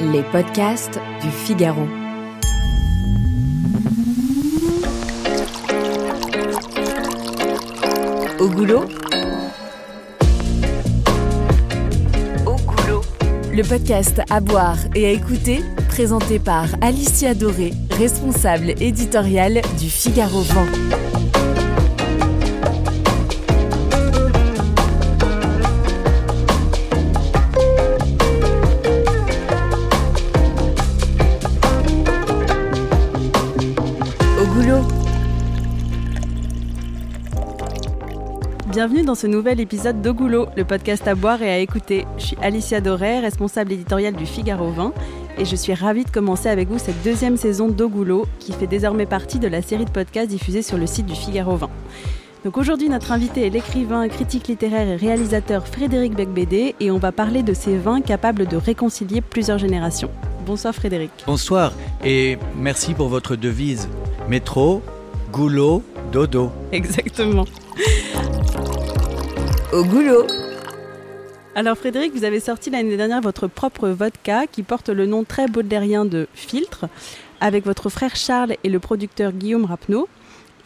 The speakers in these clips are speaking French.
Les podcasts du Figaro. Au goulot Au goulot. Le podcast à boire et à écouter, présenté par Alicia Doré, responsable éditoriale du Figaro Vent. Bienvenue dans ce nouvel épisode d'Ogoulot, le podcast à boire et à écouter. Je suis Alicia Doré, responsable éditoriale du Figaro 20, et je suis ravie de commencer avec vous cette deuxième saison d'Ogoulot, qui fait désormais partie de la série de podcasts diffusés sur le site du Figaro 20. Donc aujourd'hui, notre invité est l'écrivain, critique littéraire et réalisateur Frédéric Becbédé, et on va parler de ces vins capables de réconcilier plusieurs générations. Bonsoir Frédéric. Bonsoir et merci pour votre devise. Métro, goulot, dodo. Exactement. Au goulot. Alors Frédéric, vous avez sorti l'année dernière votre propre vodka qui porte le nom très baudelairien de Filtre avec votre frère Charles et le producteur Guillaume Rapneau.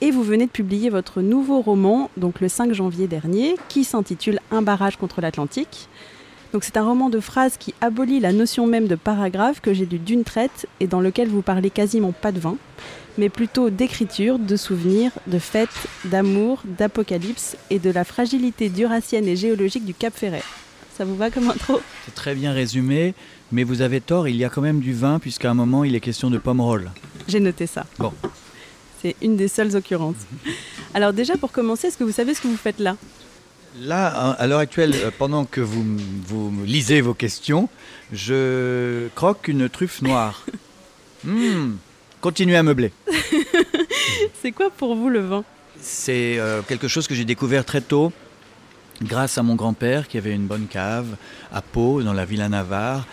Et vous venez de publier votre nouveau roman, donc le 5 janvier dernier, qui s'intitule Un barrage contre l'Atlantique. Donc c'est un roman de phrases qui abolit la notion même de paragraphe que j'ai lu d'une traite et dans lequel vous parlez quasiment pas de vin, mais plutôt d'écriture, de souvenirs, de fêtes, d'amour, d'apocalypse et de la fragilité duracienne et géologique du Cap Ferret. Ça vous va comme intro? C'est très bien résumé, mais vous avez tort, il y a quand même du vin puisqu'à un moment il est question de pomerol. J'ai noté ça. Bon. C'est une des seules occurrences. Alors déjà pour commencer, est-ce que vous savez ce que vous faites là? Là, à l'heure actuelle, euh, pendant que vous, vous lisez vos questions, je croque une truffe noire. Hmm. Continuez à meubler. C'est quoi pour vous le vin? C'est euh, quelque chose que j'ai découvert très tôt grâce à mon grand-père qui avait une bonne cave à Pau, dans la Villa Navarre.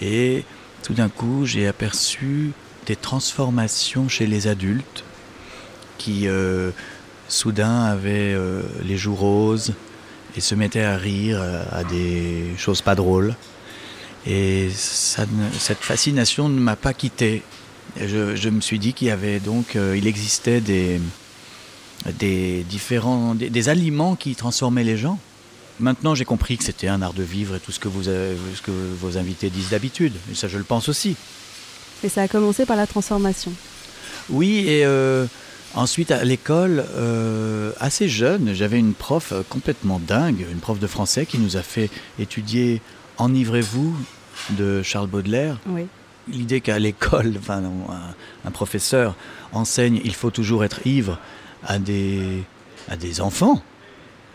Et tout d'un coup, j'ai aperçu des transformations chez les adultes qui, euh, soudain, avaient euh, les joues roses et se mettaient à rire euh, à des choses pas drôles. Et ça cette fascination ne m'a pas quitté. Je, je me suis dit qu'il y avait donc, euh, il existait des, des différents, des, des aliments qui transformaient les gens. Maintenant, j'ai compris que c'était un art de vivre et tout ce que, vous avez- ce que vos invités disent d'habitude. Et ça, je le pense aussi. Et ça a commencé par la transformation. Oui, et euh, ensuite à l'école, euh, assez jeune, j'avais une prof complètement dingue, une prof de français qui nous a fait étudier Enivrez-vous de Charles Baudelaire. Oui. L'idée qu'à l'école, enfin, un, un professeur enseigne il faut toujours être ivre à des, à des enfants.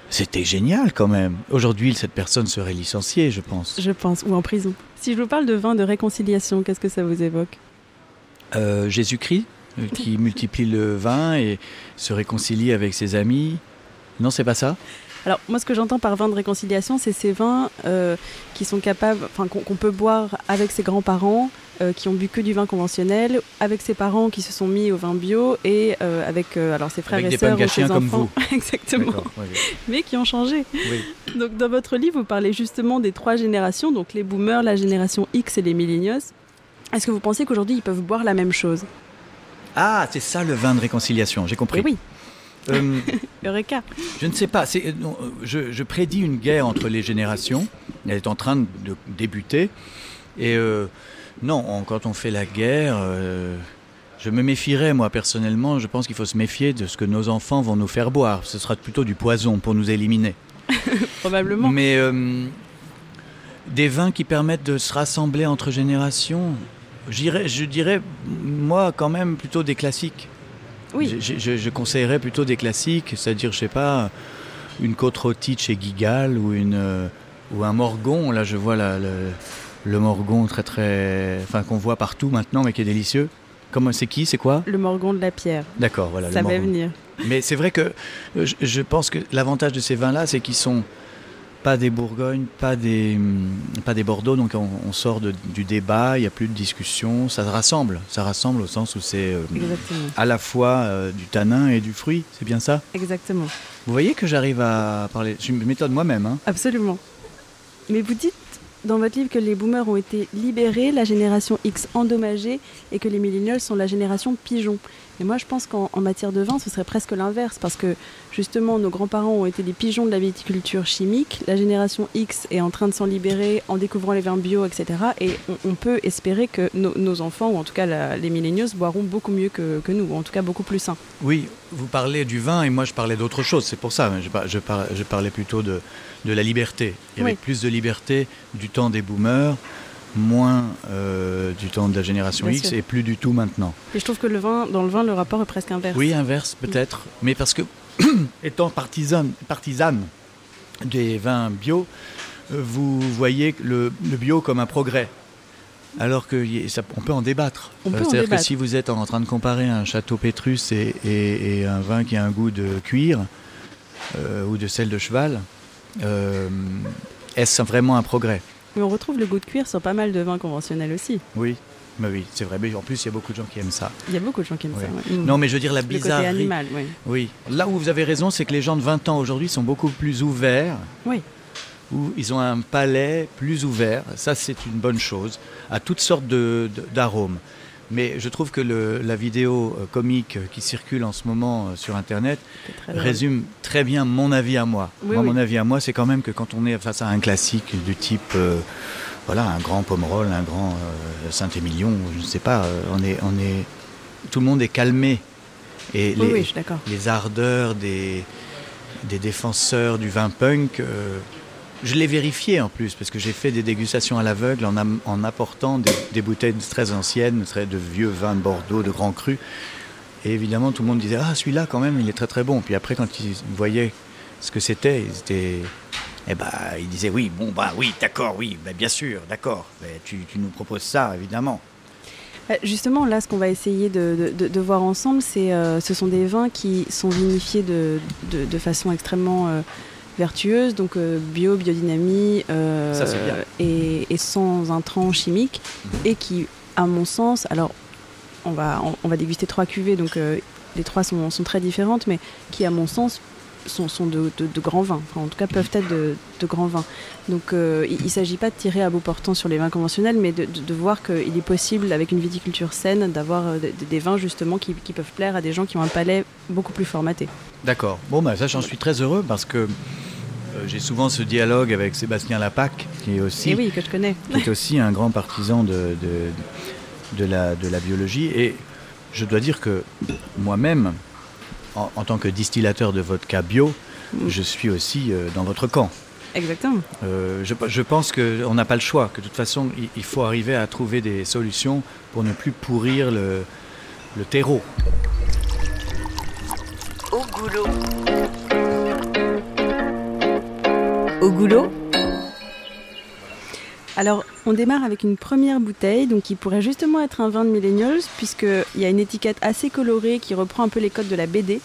C'était génial quand même. Aujourd'hui, cette personne serait licenciée, je pense. Je pense, ou en prison. Si je vous parle de vin de réconciliation, qu'est-ce que ça vous évoque? Euh, Jésus-Christ, qui multiplie le vin et se réconcilie avec ses amis. Non, c'est pas ça? Alors moi ce que j'entends par vin de réconciliation, c'est ces vins euh, qui sont capables, enfin qu'on peut boire avec ses grands-parents, euh, qui ont bu que du vin conventionnel, avec ses parents qui se sont mis au vin bio et euh, avec euh, alors ses frères Avec et sœurs ou ses comme enfants. Exactement. D'accord, oui, oui. Mais qui ont changé. Oui. Donc dans votre livre, vous parlez justement des trois générations, donc les boomers, la génération X et les millennials. Est-ce que vous pensez qu'aujourd'hui ils peuvent boire la même chose? Ah, c'est ça le vin de réconciliation, j'ai compris. Oui, oui, Euh, Eureka. je ne sais pas, c'est- euh, non, euh, je, je prédis une guerre entre les générations. Elle est en train de débuter. Et euh, non, on- quand on fait la guerre, euh, je me méfierais, moi personnellement. Je pense qu'il faut se méfier de ce que nos enfants vont nous faire boire. Ce sera plutôt du poison pour nous éliminer. Probablement. Mais des vins qui permettent de se rassembler entre générations, je dirais, moi, quand même, plutôt des classiques. Oui. Je, je- je conseillerais plutôt des classiques, c'est-à-dire, je sais pas, une côte rôtie de chez Gigal ou, une, euh, ou un morgon. Là, je vois la- le, le morgon très, très. Enfin, qu'on voit partout maintenant, mais qui est délicieux. Comment, c'est qui C'est quoi? Le morgon de la pierre. D'accord, voilà. ça le va venir. Mais c'est vrai que euh, je, je pense que l'avantage de ces vins-là, c'est qu'ils sont pas des Bourgognes, pas des, hum, pas des Bordeaux, donc on, on sort de- du débat, il n'y a plus de discussion, ça rassemble. Ça rassemble au sens où c'est euh, à la fois euh, du tanin et du fruit, c'est bien ça? Exactement. Vous voyez que j'arrive à parler, je m'étonne moi-même. Hein. Absolument. Mais vous dites dans votre livre que les boomers ont été libérés, la génération X endommagée et que les millennials sont la génération pigeon. Et moi, je pense qu'en matière de vin, ce serait presque l'inverse, parce que justement, nos grands-parents ont été des pigeons de la viticulture chimique. La génération X est en train de s'en libérer en découvrant les vins bio, etc. Et on, peut espérer que nos enfants, ou en tout cas les millennials, boiront beaucoup mieux que, nous, ou en tout cas beaucoup plus sains. Oui, vous parlez du vin et moi je parlais d'autre chose. C'est pour ça, je, je, parlais plutôt de, de la liberté. Il y avait plus de liberté du temps des boomers moins euh, du temps de la génération X et plus du tout maintenant. Et je trouve que le vin, dans le vin, le rapport est presque inverse. Oui, inverse peut-être, mais parce que étant partisane, partisane des vins bio, euh, vous voyez le, bio comme un progrès. Alors qu'on peut en débattre. Euh, c'est-à-dire que si vous êtes en train de comparer un château Pétrus et, un vin qui a un goût de cuir ou de sel de cheval, est-ce vraiment un progrès? Mais on retrouve le goût de cuir sur pas mal de vins conventionnels aussi. Oui, mais oui, c'est vrai. Mais en plus, il y a beaucoup de gens qui aiment ça. Il y a beaucoup de gens qui aiment ça. Mm. Non, mais je veux dire la bizarrerie. Le côté animal, oui. Oui. Là où vous avez raison, c'est que les gens de 20 ans aujourd'hui sont beaucoup plus ouverts. Oui. Où ils ont un palais plus ouvert. Ça, c'est une bonne chose. À toutes sortes d'arômes. Mais je trouve que la vidéo euh, comique qui circule en ce moment euh, sur Internet résume très bien mon avis à moi. moi Mon avis à moi, c'est quand même que quand on est face à un classique du type, euh, voilà, un grand Pomerol, un grand Saint-Émilion, je ne sais pas, on est, on est, tout le monde est calmé. Et les, les ardeurs des, des défenseurs du vin punk je l'ai vérifié en plus, parce que j'ai fait des dégustations à l'aveugle en, apportant des, bouteilles très anciennes, très de vieux vins de Bordeaux, de grands crus. Et évidemment, tout le monde disait Ah, celui-là, quand même, il est très très bon. Puis après, quand ils voyaient ce que c'était, ils étaient. Eh ben, ils disaient Oui, bon, bah oui, d'accord, oui, bah, bien sûr, d'accord. Tu, nous proposes ça, évidemment. Bah, justement, là, ce qu'on va essayer de, voir ensemble, c'est, euh, ce sont des vins qui sont vinifiés de, façon extrêmement euh, vertueuse, donc euh, bio, biodynamie euh, et, sans intrants chimiques, mhm. et qui, à mon sens, alors on va, on, va déguster trois cuvées, donc euh, les trois sont, sont, très différentes, mais qui, à mon sens, sont, sont de, de, grands vins, en tout cas peuvent être de, de grands vins. Donc il ne s'agit pas de tirer à bout portant sur les vins conventionnels, mais de, voir qu'il est possible, avec une viticulture saine, d'avoir des vins justement qui, qui, peuvent plaire à des gens qui ont un palais beaucoup plus formaté. D'accord. Bon, bah, ça, j'en suis très heureux parce que euh, j'ai souvent ce dialogue avec Sébastien Lapac, qui est aussi, eh oui, que je connais. qui est aussi un grand partisan de, de, la, de la biologie. Et je dois dire que moi-même, en, tant que distillateur de vodka bio, mm. je suis aussi euh, dans votre camp. Exactement. Euh, je, je, pense qu'on n'a pas le choix, que de toute façon, il, faut arriver à trouver des solutions pour ne plus pourrir le, le terreau. Au goulot. au goulot alors, on démarre avec une première bouteille, donc qui pourrait justement être un vin de millennials, puisqu'il y a une étiquette assez colorée qui reprend un peu les codes de la BD.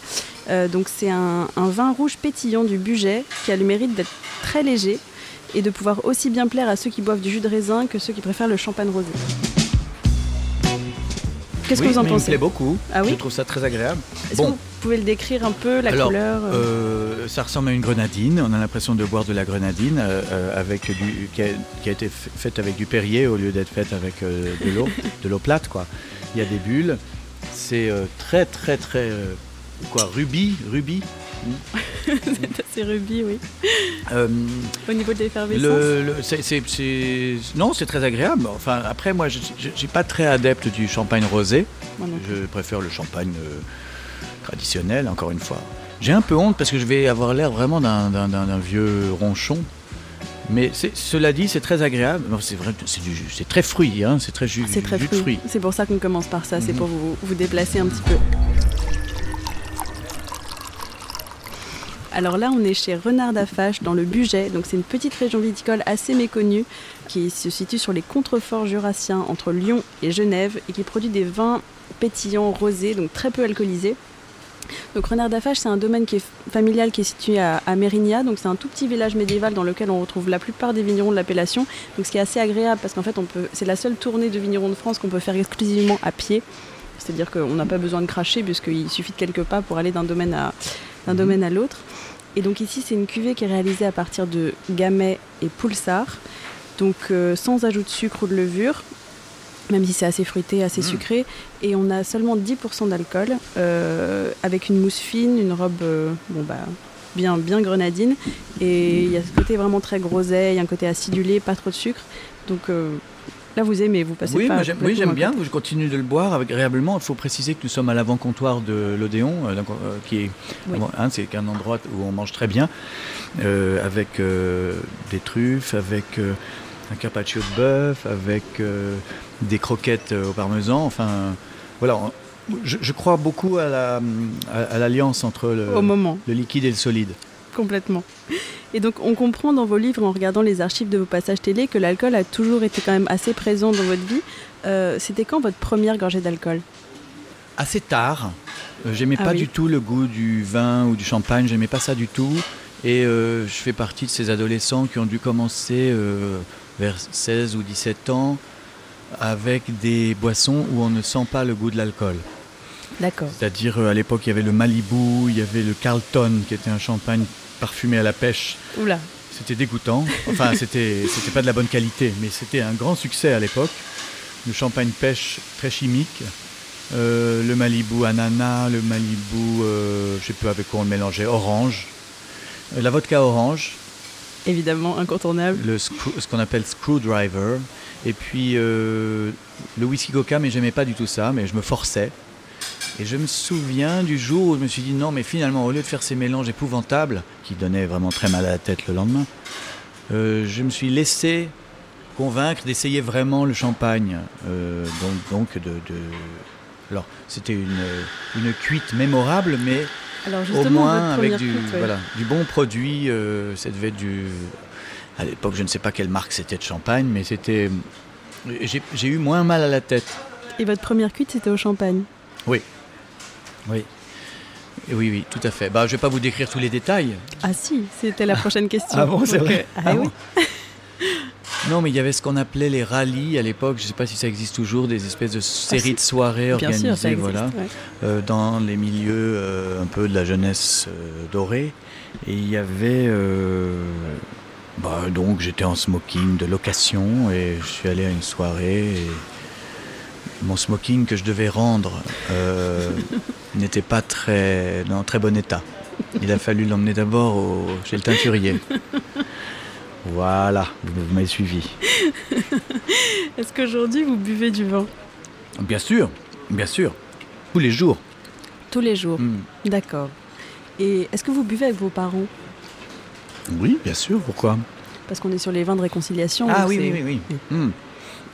Euh, donc, c'est un, vin rouge pétillant du budget qui a le mérite d'être très léger et de pouvoir aussi bien plaire à ceux qui boivent du jus de raisin que ceux qui préfèrent le champagne rosé. Qu'est-ce que vous en pensez Il me plaît beaucoup. Ah oui? Je trouve ça très agréable. Bon. Vous pouvez le décrire un peu, la couleur euh euh, Ça ressemble à une grenadine. On a l'impression de boire de la grenadine euh, avec du, qui, a, été faite avec du Perrier au lieu d'être faite avec de l'eau, de l'eau plate. Quoi. Il y a des bulles. C'est très, très, très. quoi Rubis Rubis c'est assez rubis, oui. Euh, Au niveau de l'effervescence Non, c'est très agréable. Enfin, après, moi, je suis pas très adepte du champagne rosé. Je préfère le champagne euh, traditionnel, encore une fois. J'ai un peu honte parce que je vais avoir l'air vraiment d'un vieux ronchon. Mais cela dit, c'est très agréable. C'est vrai, c'est très fruit, hein, c'est très jus, C'est très fruit. C'est pour ça qu'on commence par ça. C'est mhm. pour vous, vous déplacer un petit peu. Alors là, on est chez Renard d'Afache dans le Bugey. Donc c'est une petite région viticole assez méconnue qui se situe sur les contreforts jurassiens entre Lyon et Genève et qui produit des vins pétillants rosés, donc très peu alcoolisés. Donc Renard d'Afache, c'est un domaine qui est familial qui est situé à, Mérignac. Donc c'est un tout petit village médiéval dans lequel on retrouve la plupart des vignerons de l'appellation. Donc ce qui est assez agréable parce qu'en fait, c'est la seule tournée de vignerons de France qu'on peut faire exclusivement à pied. C'est-à-dire qu'on n'a pas besoin de cracher puisqu'il suffit de quelques pas pour aller d'un domaine à, d'un domaine à l'autre. Et donc ici, c'est une cuvée qui est réalisée à partir de Gamay et Poulsard. donc sans ajout de sucre ou de levure, même si c'est assez fruité, assez mmh. sucré. Et on a seulement 10% d'alcool, avec une mousse fine, une robe bon, bah, bien, bien grenadine. Et il y a ce côté vraiment très groseille, un côté acidulé, pas trop de sucre. Donc Là, vous aimez, vous passez oui, pas. oui, j'aime bien. Je continue de le boire agréablement. Il faut préciser que nous sommes à l'avant-comptoir de l'Odéon, euh, euh, qui est, hein, c'est un endroit où on mange très bien, euh, avec des truffes, avec un carpaccio de bœuf, avec des croquettes au parmesan. Enfin, voilà. Je, crois beaucoup à l'alliance entre le, le liquide et le solide. Complètement. Et donc on comprend dans vos livres, en regardant les archives de vos passages télé, que l'alcool a toujours été quand même assez présent dans votre vie. Euh, c'était quand votre première gorgée d'alcool? Assez tard. Euh, j'aimais ah pas du tout le goût du vin ou du champagne, j'aimais pas ça du tout. Et euh, je fais partie de ces adolescents qui ont dû commencer vers 16 ou 17 ans avec des boissons où on ne sent pas le goût de l'alcool. D'accord. C'est-à-dire à l'époque il y avait le Malibu, il y avait le Carlton qui était un champagne parfumé à la pêche. Oula. C'était dégoûtant. Enfin, c'était, c'était pas de la bonne qualité, mais c'était un grand succès à l'époque. Le champagne pêche très chimique. Euh, le Malibu ananas, le Malibu, euh, je sais pas avec quoi on le mélangeait, orange. Euh, la vodka orange. Évidemment, incontournable. Le ce qu'on appelle screwdriver. Et puis le whisky coca, mais j'aimais pas du tout ça, mais je me forçais. Et je me souviens du jour où je me suis dit non, mais finalement, au lieu de faire ces mélanges épouvantables, qui donnaient vraiment très mal à la tête le lendemain, euh, je me suis laissé convaincre d'essayer vraiment le champagne. Euh, donc, donc de, Alors, c'était une, une, cuite mémorable, mais au moins avec du, voilà, du bon produit. Euh, ça devait être du. À l'époque, je ne sais pas quelle marque c'était de champagne, mais c'était. J'ai eu moins mal à la tête. Et votre première cuite, c'était au champagne? Oui. Oui. Oui, oui, tout à fait. Bah, je ne vais pas vous décrire tous les détails. Ah si, c'était la prochaine question. ah bon, c'est vrai. Ah, ah oui. Non, mais il y avait ce qu'on appelait les rallyes à l'époque. Je ne sais pas si ça existe toujours, des espèces de séries de soirées organisées, voilà, euh, dans les milieux euh, un peu de la jeunesse dorée. Et il y avait, bah, donc j'étais en smoking de location et je suis allé à une soirée. Et mon smoking que je devais rendre euh, n'était pas très, dans très bon état. Il a fallu l'emmener d'abord chez le teinturier. Voilà, vous, m'avez suivi. Est-ce qu'aujourd'hui vous buvez du vin? Bien sûr, bien sûr. Tous les jours. Tous les jours, hmm. d'accord. Et est-ce que vous buvez avec vos parents? Oui, bien sûr, pourquoi? Parce qu'on est sur les vins de réconciliation. Ah oui, oui, oui, oui. Hmm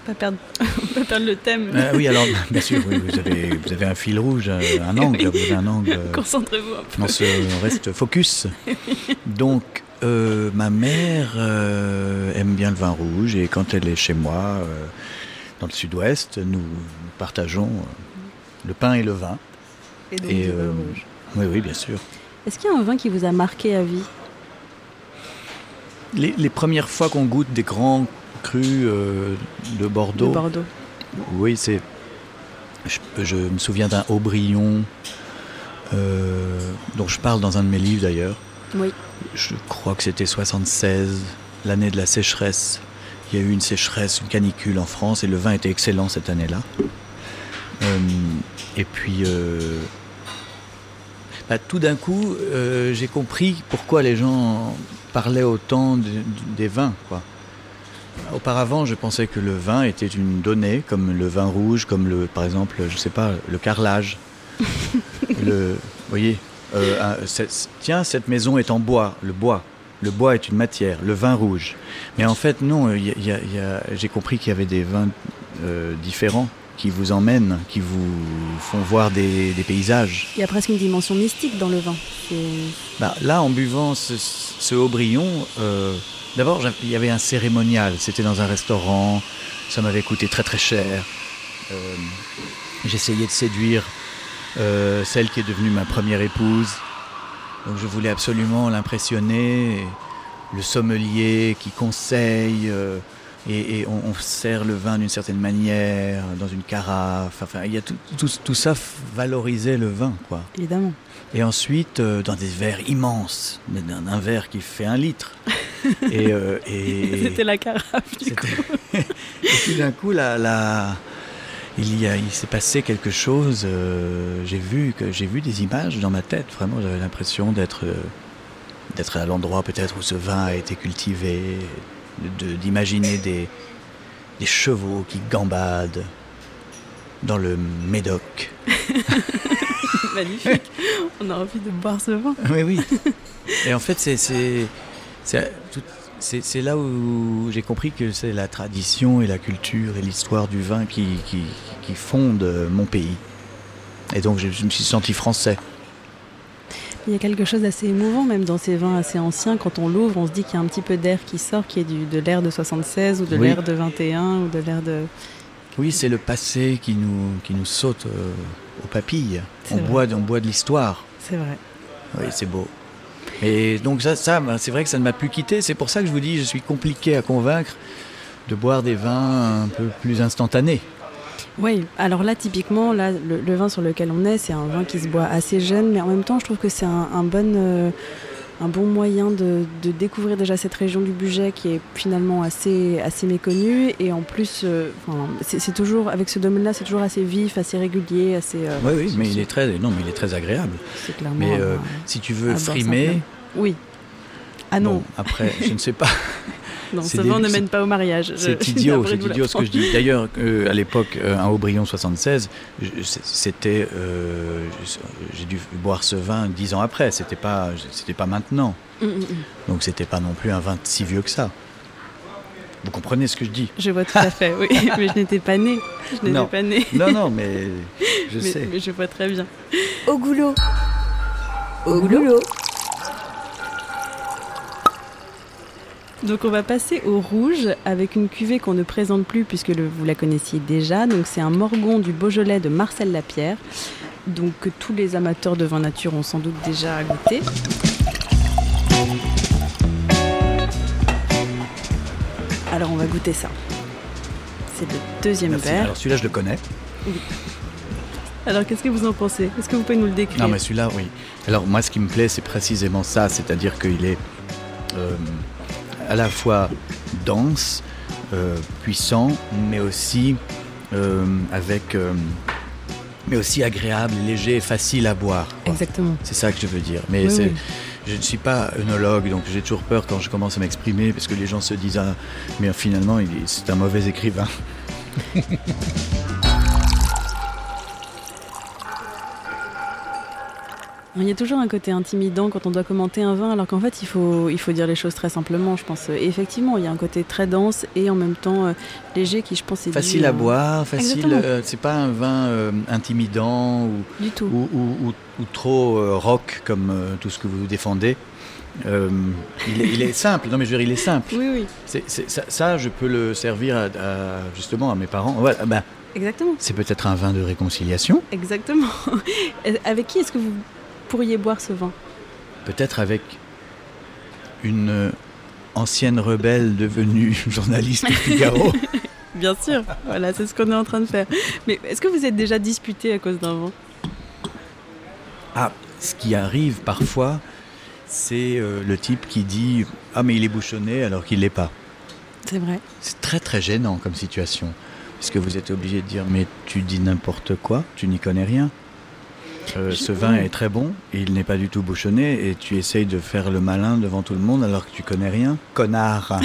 pas perdre, pas perdre le thème. Euh, oui, alors, bien sûr, vous, avez, vous, avez, un fil rouge, un angle. Vous avez un angle. Concentrez-vous un peu. On, se, reste focus. Donc, ma mère aime bien le vin rouge et quand elle est chez moi, dans le sud-ouest, nous partageons le pain et le vin. Et donc du vin rouge. Oui, oui, bien sûr. Est-ce qu'il y a un vin qui vous a marqué à vie? Les, les, premières fois qu'on goûte des grands cru euh, de Bordeaux. Bordeaux. Oui, c'est. Je, me souviens d'un Aubryon, euh, dont je parle dans un de mes livres d'ailleurs. Oui. Je crois que c'était 76, l'année de la sécheresse. Il y a eu une sécheresse, une canicule en France, et le vin était excellent cette année-là. Euh, et puis, bah, tout d'un coup, j'ai compris pourquoi les gens parlaient autant des vins. Quoi. Auparavant, je pensais que le vin était une donnée, comme le vin rouge, comme le, par exemple, je sais pas, le carrelage. le, vous voyez, euh, tiens, cette maison est en bois, le bois. Le bois est une matière, le vin rouge. Mais en fait, non, j'ai compris qu'il y avait des vins euh, différents qui vous emmènent, qui vous font voir des, paysages. Il y a presque une dimension mystique dans le vin. Bah, là, en buvant ce, ce Aubryon, euh, D'abord, il y avait un cérémonial. C'était dans un restaurant. Ça m'avait coûté très très cher. J'essayais de séduire euh, celle qui est devenue ma première épouse. Donc je voulais absolument l'impressionner. Le sommelier qui conseille, euh, et, et on, on sert le vin d'une certaine manière, dans une carafe. Enfin, il y a tout, tout, tout ça valorisait le vin, quoi. Évidemment. Et ensuite, euh, dans des verres immenses, d'un un verre qui fait un litre. et, euh, et, C'était la carafe, du coup. et puis d'un coup, la, la- il, y a, il s'est passé quelque chose. euh, j'ai vu que j'ai vu des images dans ma tête. Vraiment, j'avais l'impression d'être euh, d'être à l'endroit peut-être où ce vin a été cultivé, de- d'imaginer des, des chevaux qui gambadent dans le Médoc. Magnifique. On a envie de boire ce vin. Oui, oui. Et en fait, c'est tout- c'est- là où j'ai compris que c'est la tradition et la culture et l'histoire du vin qui, qui, qui fondent mon pays. Et donc, je, me suis senti français. Il y a quelque chose d'assez émouvant même dans ces vins assez anciens. Quand on l'ouvre, on se dit qu'il y a un petit peu d'air qui sort, qui est du, de l'air de 76 ou de Oui. l'air de 21 ou de l'air de... Oui, c'est le passé qui nous, qui nous saute euh, aux papilles. On vrai. boit, on boit de l'histoire. C'est vrai. Oui, c'est beau. Et donc ça, ben, c'est vrai que ça ne m'a plus quitté. C'est pour ça que je vous dis, je suis compliqué à convaincre de boire des vins un peu plus instantanés. Oui, alors là, typiquement, là, le, vin sur lequel on est, c'est un vin qui se boit assez jeune, mais en même temps, je trouve que c'est un, un bon, euh, un bon moyen de, de découvrir déjà cette région du budget qui est finalement assez, assez méconnue. Et en plus, euh, c'est toujours, avec ce domaine-là, c'est toujours assez vif, assez régulier, assez. euh, Oui, oui, mais il est très, non, mais il est très agréable. C'est clairement. Mais euh, si tu veux frimer. Oui. Ah non, bon, après, je ne sais pas. non ce des- vin ne mène pas au mariage. C'est idiot, c'est idiot ce que je dis. D'ailleurs, euh, à l'époque, euh, un Aubryon 76, je- c'est- c'était, euh, j'ai dû boire ce vin dix ans après. C'était pas, c'était pas maintenant. Mm, mm, mm. Donc c'était pas non plus un vin si vieux que ça. Vous comprenez ce que je dis? Je vois tout à fait, oui. mais je n'étais pas née. Je n'étais Non. pas née. Non, non, mais je mais, sais. mais je vois très bien. Au goulot. Au goulot. Donc on va passer au rouge avec une cuvée qu'on ne présente plus puisque le- vous la connaissiez déjà. Donc c'est un Morgon du Beaujolais de Marcel Lapierre. Donc que tous les amateurs de vin nature ont sans doute déjà goûté. Alors on va goûter ça. C'est le deuxième Merci. verre. Alors celui-là, je le connais. Alors qu'est-ce que vous en pensez? Est-ce que vous pouvez nous le décrire? Non, mais celui-là, oui. Alors, moi, ce qui me plaît, c'est précisément ça, c'est-à-dire qu'il est euh, à la fois dense, euh, puissant, mais aussi euh, avec, euh, mais aussi agréable, léger et facile à boire. quoi. Exactement. C'est ça que je veux dire. Mais Oui, c'est- oui. je ne suis pas œnologue, donc j'ai toujours peur quand je commence à m'exprimer, parce que les gens se disent, ah, mais finalement, c'est un mauvais écrivain. Il y a toujours un côté intimidant quand on doit commenter un vin, alors qu'en fait, il faut, il faut dire les choses très simplement, je pense. Et effectivement, il y a un côté très dense et en même temps euh, léger qui, je pense, est dû Facile à boire, facile. Euh, c'est pas un vin euh, intimidant ou, Du tout. ou, ou- ou- ou trop euh, rock comme tout ce que vous défendez. Euh, il, est, il est simple, non mais je veux dire, il est simple. Oui, oui, ça, ça, je peux le servir à, à- justement à mes parents. Voilà, ben, exactement. c'est peut-être un vin de réconciliation, Exactement. Avec qui est-ce que vous pourriez boire ce vin peut-être avec une ancienne rebelle devenue journaliste au Figaro. Bien sûr, voilà, c'est ce qu'on est en train de faire. Mais est-ce que vous êtes déjà disputé à cause d'un vin? Ah, ce qui arrive parfois, c'est euh, le type qui dit Ah, mais il est bouchonné alors qu'il l'est pas. C'est vrai. C'est très très gênant comme situation. Parce que vous êtes obligé de dire Mais tu dis n'importe quoi, tu n'y connais rien. Euh, ce vin est très bon, il n'est pas du tout bouchonné, et tu essayes de faire le malin devant tout le monde alors que tu connais rien. Connard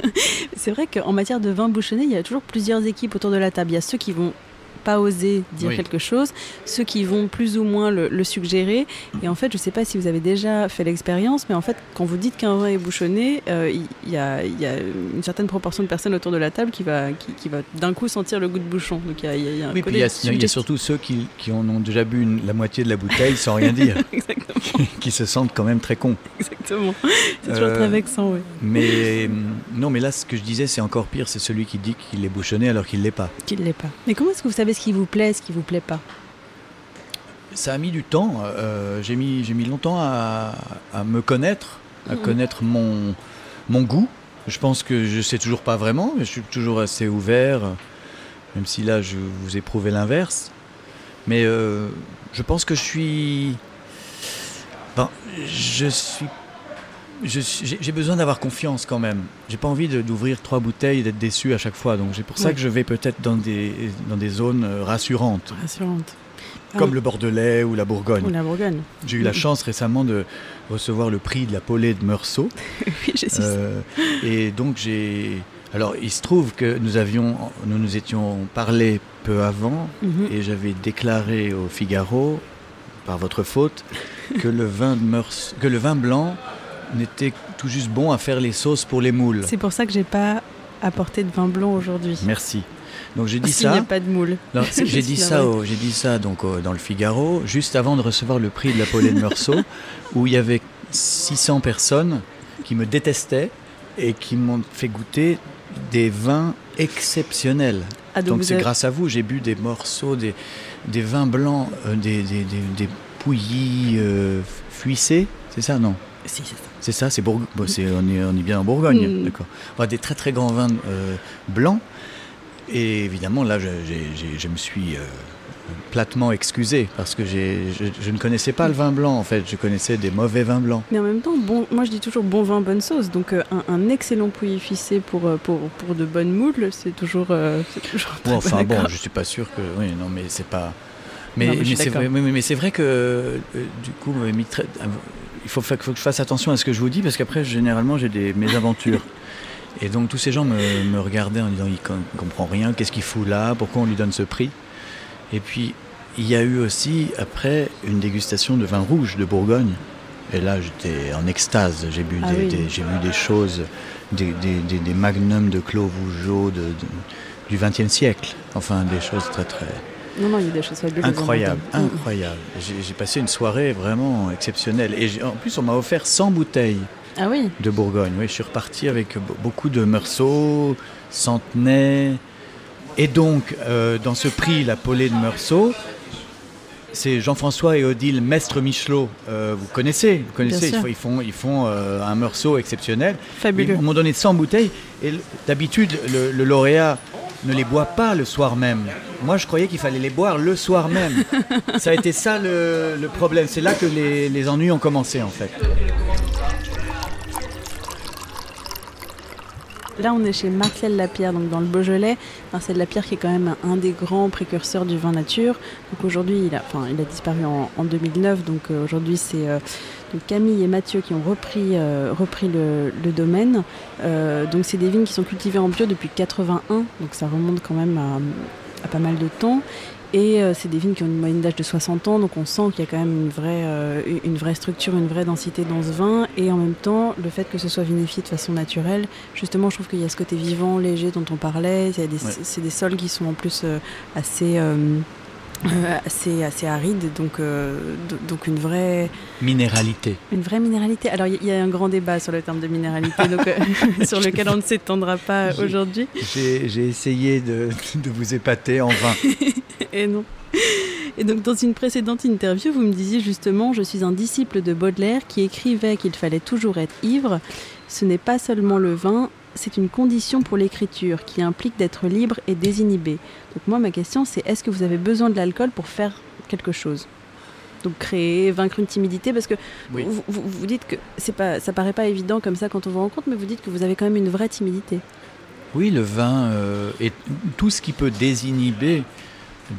C'est vrai qu'en matière de vin bouchonné, il y a toujours plusieurs équipes autour de la table. Il y a ceux qui vont pas oser dire Oui. quelque chose, ceux qui vont plus ou moins le, le suggérer. Et en fait, je sais pas si vous avez déjà fait l'expérience, mais en fait, quand vous dites qu'un vin est bouchonné, euh, il y, a, il y a une certaine proportion de personnes autour de la table qui va, qui, qui va d'un coup sentir le goût de bouchon. Donc il y a, y a- un Oui, puis il y, a- surtout ceux qui, qui en ont déjà bu une- la moitié de la bouteille sans rien dire, qui se sentent quand même très cons. exactement. C'est toujours Euh, très vexant, oui. Mais hum, non, mais là, ce que je disais, c'est encore pire. C'est celui qui dit qu'il est bouchonné alors qu'il l'est pas. Qu'il l'est pas. Mais comment est-ce que vous savez ce qui vous plaît, ce qui vous plaît pas Ça a mis du temps. euh, j'ai mis, j'ai mis longtemps à, à me connaître, à Mhm. connaître mon, mon goût. Je pense que je sais toujours pas vraiment, mais je suis toujours assez ouvert, même si là je vous ai prouvé l'inverse. Mais euh, je pense que je suis. Ben, je suis. J'ai besoin d'avoir confiance quand même. J'ai pas envie d'ouvrir trois bouteilles et d'être déçu à chaque fois. Donc c'est pour ça Oui. que je vais peut-être dans des, dans des zones euh, rassurantes, Rassurante. comme Ah, le Bordelais ou la Bourgogne. Ou la Bourgogne. J'ai eu la chance récemment de recevoir le prix de la Paulée de Meursault. oui, j'ai. Euh, et donc j'ai. Alors il se trouve que nous avions, nous nous étions parlé peu avant Mhm. et j'avais déclaré au Figaro, par votre faute, que le vin de Meurs, que le vin blanc n'était tout juste bon à faire les sauces pour les moules. C'est pour ça que j'ai pas apporté de vin blanc aujourd'hui. Merci. Donc j'ai dit Parce qu'il n'y a ça. pas de moule. J'ai dit ça, vrai. au- j'ai dit ça donc au- dans le Figaro juste avant de recevoir le prix de la Paulée de Meursault, où il y avait 600 personnes qui me détestaient et qui m'ont fait goûter des vins exceptionnels. Ah, donc c'est avez- grâce à vous, j'ai bu des morceaux, des, des vins blancs, euh, des, des, des, des pouillis euh, fuissés, c'est ça non? Si, c'est ça. C'est Bourg- bon, on, est, on est bien en Bourgogne, Mm. d'accord. Enfin, des très très grands vins euh, blancs. Et évidemment, là, je, me suis euh, platement excusé parce que je, ne connaissais pas le vin blanc en fait, je connaissais des mauvais vins blancs. Mais en même temps, bon, moi je dis toujours bon vin, bonne sauce. Donc euh, un, un excellent pouilly ficé pour, pour, pour de bonnes moules, c'est toujours, euh, très Bon, enfin bon je suis pas sûr que. Oui, non, mais c'est pas. Mais, c'est vrai, mais, vrai que du coup, il faut, fa- faut que je fasse attention à ce que je vous dis parce qu'après, généralement, j'ai des mésaventures. Et donc, tous ces gens me, me regardaient en disant il com- comprend rien, qu'est-ce qu'il fout là, pourquoi on lui donne ce prix? Et puis, il y a eu aussi, après, une dégustation de vin rouge de Bourgogne. Et là, j'étais en extase. J'ai bu, Ah des, oui. des- j'ai vu des choses, des, des, des- des magnums de Clos Vougeot de, de- du XXe siècle. Enfin, des choses très, très Non, non, il y a des choses fabuleuses. Mm. Incroyables. J'ai passé une soirée vraiment exceptionnelle. Et en plus, on m'a offert 100 bouteilles Ah oui, de Bourgogne. Oui, je suis reparti avec be- beaucoup de Meursault, Centenay. Et donc, euh, dans ce prix, la Paulée de Meursault, c'est Jean-François et Odile Mestre Michelot. Euh, vous connaissez, vous connaissez. Ils font, ils font euh, un Meursault exceptionnel. fabuleux. Ils m'ont donné 100 bouteilles. Et d'habitude, le, le lauréat ne les boit pas le soir même. Moi, je croyais qu'il fallait les boire le soir même. ça a été ça le, le problème. C'est là que les, les ennuis ont commencé, en fait. Là, on est chez Marcel Lapierre, donc dans le Beaujolais. Marcel Lapierre qui est quand même un des grands précurseurs du vin nature. Donc aujourd'hui, il a, enfin, il a disparu en, en 2009. Donc euh, aujourd'hui, c'est euh, donc Camille et Mathieu qui ont repris, euh, repris le, le domaine. Euh, donc c'est des vignes qui sont cultivées en bio depuis 81. Donc ça remonte quand même à, à pas mal de temps. Et euh, c'est des vignes qui ont une moyenne d'âge de 60 ans, donc on sent qu'il y a quand même une vraie, euh, une vraie structure, une vraie densité dans ce vin. Et en même temps, le fait que ce soit vinifié de façon naturelle, justement, je trouve qu'il y a ce côté vivant, léger dont on parlait. Ouais. C'est des sols qui sont en plus euh, assez, euh, assez, assez arides, donc, euh, do- donc une vraie, Minéralité. une vraie minéralité. Alors, il y, a un grand débat sur le terme de minéralité, donc, euh, sur lequel on ne s'étendra pas aujourd'hui. J'ai j'ai essayé de, de vous épater en vain. Et non. Et donc dans une précédente interview, vous me disiez justement, je suis un disciple de Baudelaire qui écrivait qu'il fallait toujours être ivre. Ce n'est pas seulement le vin, c'est une condition pour l'écriture qui implique d'être libre et désinhibé. Donc moi, ma question, c'est est-ce que vous avez besoin de l'alcool pour faire quelque chose? Donc créer, vaincre une timidité, parce que Oui. vous, vous, vous dites que c'est pas, ça paraît pas évident comme ça quand on vous rencontre, mais vous dites que vous avez quand même une vraie timidité. Oui, le vin euh, et tout ce qui peut désinhiber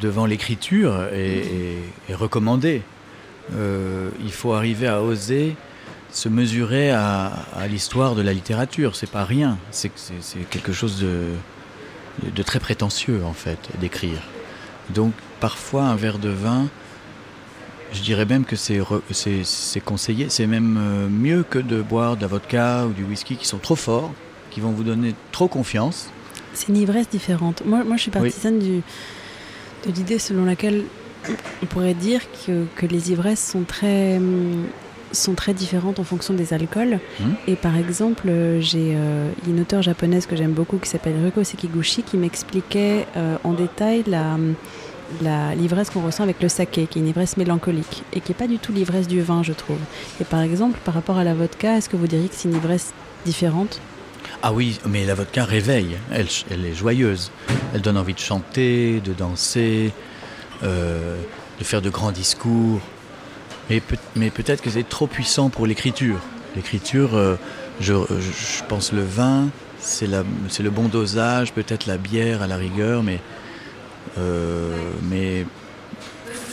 devant l'écriture est, est- est recommandé. Euh, il faut arriver à oser se mesurer à, à l'histoire de la littérature. C'est pas rien. C'est quelque chose de, de très prétentieux en fait d'écrire. Donc parfois un verre de vin, je dirais même que c'est conseillé. C'est même euh, mieux que de boire de la vodka ou du whisky qui sont trop forts, qui vont vous donner trop confiance. C'est une ivresse différente. Moi, moi je suis partisane du, de l'idée selon laquelle on pourrait dire que, que les ivresses sont très, hum, sont très différentes en fonction des alcools. Mhm. Et par exemple, euh, j'ai euh, une auteure japonaise que j'aime beaucoup qui s'appelle Ruko Sekiguchi qui m'expliquait euh, en détail la, la- l'ivresse qu'on ressent avec le saké, qui est une ivresse mélancolique et qui n'est pas du tout l'ivresse du vin, je trouve. Et par exemple, par rapport à la vodka, est-ce que vous diriez que c'est une ivresse différente? Ah oui, mais la vodka réveille, elle, elle est joyeuse. Elle donne envie de chanter, de danser, euh, de faire de grands discours. Mais, peut, mais peut-être que c'est trop puissant pour l'écriture. L'écriture, euh, je, je, pense le vin, c'est le bon dosage, peut-être la bière à la rigueur, mais, euh, mais